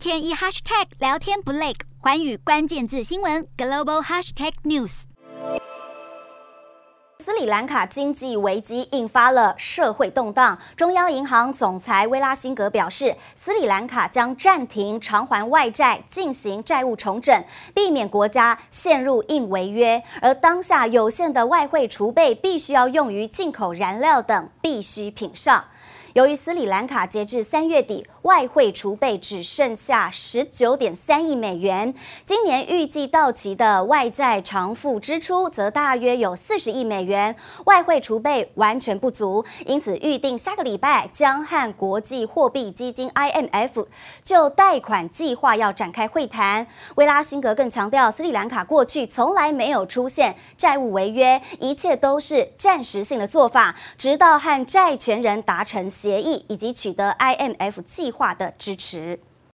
天一 hashtag 聊天不累，寰宇关键字新闻 global hashtag news。斯里兰卡经济危机引发了社会动荡，中央银行总裁威拉辛格表示，斯里兰卡将暂停偿还外债，进行债务重整，避免国家陷入硬违约。而当下有限的外汇储备，必须要用于进口燃料等必需品上。由于斯里兰卡截至三月底，外汇储备只剩下十九点三亿美元，今年预计到期的外债偿付支出则大约有四十亿美元，外汇储备完全不足，因此预定下个礼拜将和国际货币基金 IMF 就贷款计划要展开会谈。威拉辛格更强调，斯里兰卡过去从来没有出现债务违约，一切都是暂时性的做法，直到和债权人达成协议以及取得 IMF 计划的支持。